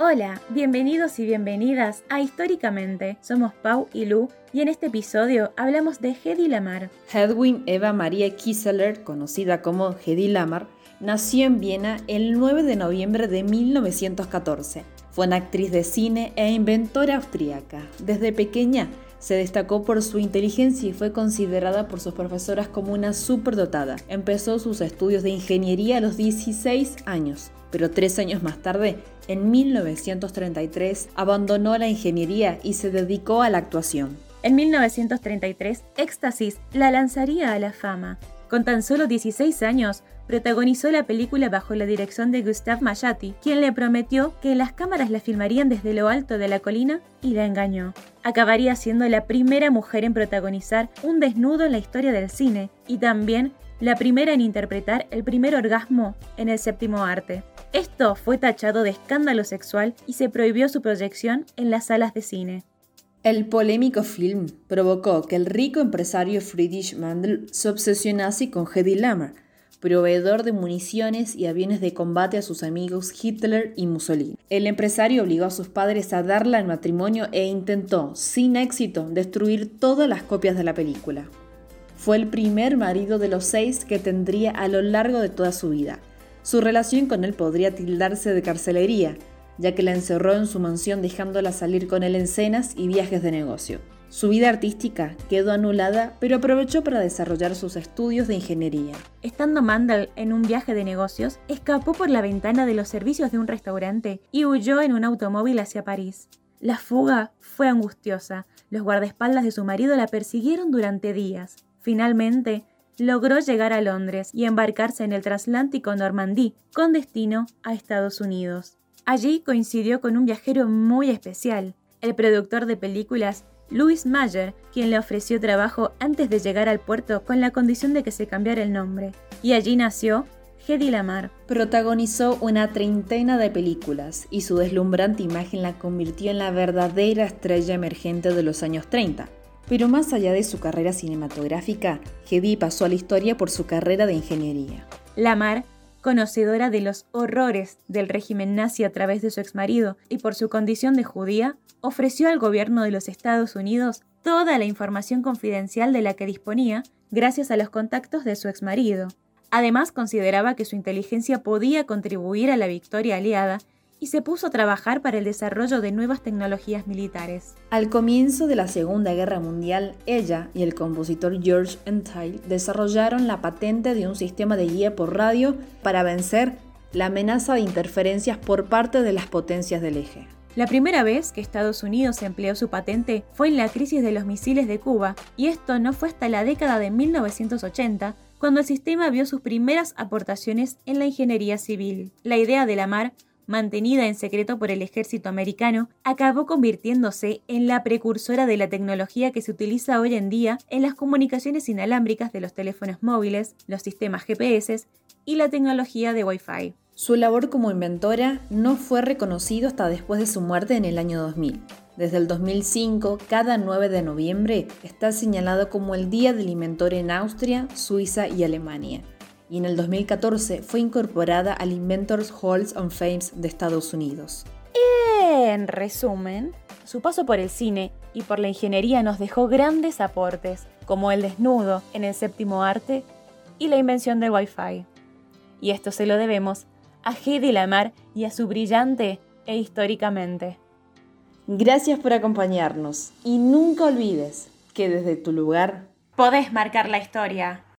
Hola, bienvenidos y bienvenidas a Históricamente. Somos Pau y Lu y en este episodio hablamos de Hedy Lamar. Hedwig Eva Maria Kieseler, conocida como Hedy Lamar, nació en Viena el 9 de noviembre de 1914. Fue una actriz de cine e inventora austríaca. Desde pequeña se destacó por su inteligencia y fue considerada por sus profesoras como una superdotada. Empezó sus estudios de ingeniería a los 16 años, pero tres años más tarde en 1933 abandonó la ingeniería y se dedicó a la actuación. En 1933, Éxtasis la lanzaría a la fama. Con tan solo 16 años, protagonizó la película bajo la dirección de Gustave Mayati, quien le prometió que las cámaras la filmarían desde lo alto de la colina y la engañó. Acabaría siendo la primera mujer en protagonizar un desnudo en la historia del cine y también la primera en interpretar el primer orgasmo en el séptimo arte. Esto fue tachado de escándalo sexual y se prohibió su proyección en las salas de cine. El polémico film provocó que el rico empresario Friedrich Mandel se obsesionase con Hedy Lamar, proveedor de municiones y aviones de combate a sus amigos Hitler y Mussolini. El empresario obligó a sus padres a darla en matrimonio e intentó, sin éxito, destruir todas las copias de la película. Fue el primer marido de los seis que tendría a lo largo de toda su vida su relación con él podría tildarse de carcelería, ya que la encerró en su mansión dejándola salir con él en cenas y viajes de negocio. Su vida artística quedó anulada, pero aprovechó para desarrollar sus estudios de ingeniería. Estando Mandel en un viaje de negocios, escapó por la ventana de los servicios de un restaurante y huyó en un automóvil hacia París. La fuga fue angustiosa. Los guardaespaldas de su marido la persiguieron durante días. Finalmente, logró llegar a Londres y embarcarse en el transatlántico Normandí con destino a Estados Unidos. Allí coincidió con un viajero muy especial, el productor de películas Louis Mayer, quien le ofreció trabajo antes de llegar al puerto con la condición de que se cambiara el nombre. Y allí nació Hedy Lamar. Protagonizó una treintena de películas y su deslumbrante imagen la convirtió en la verdadera estrella emergente de los años 30. Pero más allá de su carrera cinematográfica, Hedy pasó a la historia por su carrera de ingeniería. Lamar, conocedora de los horrores del régimen nazi a través de su exmarido y por su condición de judía, ofreció al gobierno de los Estados Unidos toda la información confidencial de la que disponía gracias a los contactos de su exmarido. Además, consideraba que su inteligencia podía contribuir a la victoria aliada y se puso a trabajar para el desarrollo de nuevas tecnologías militares. Al comienzo de la Segunda Guerra Mundial, ella y el compositor George Entile desarrollaron la patente de un sistema de guía por radio para vencer la amenaza de interferencias por parte de las potencias del eje. La primera vez que Estados Unidos empleó su patente fue en la crisis de los misiles de Cuba, y esto no fue hasta la década de 1980 cuando el sistema vio sus primeras aportaciones en la ingeniería civil. La idea de la mar mantenida en secreto por el ejército americano, acabó convirtiéndose en la precursora de la tecnología que se utiliza hoy en día en las comunicaciones inalámbricas de los teléfonos móviles, los sistemas GPS y la tecnología de Wi-Fi. Su labor como inventora no fue reconocido hasta después de su muerte en el año 2000. Desde el 2005, cada 9 de noviembre está señalado como el Día del Inventor en Austria, Suiza y Alemania y en el 2014 fue incorporada al Inventors Halls of Fame de Estados Unidos. En resumen, su paso por el cine y por la ingeniería nos dejó grandes aportes, como el desnudo en el séptimo arte y la invención del Wi-Fi. Y esto se lo debemos a Hedy Lamar y a su brillante e históricamente. Gracias por acompañarnos y nunca olvides que desde tu lugar podés marcar la historia.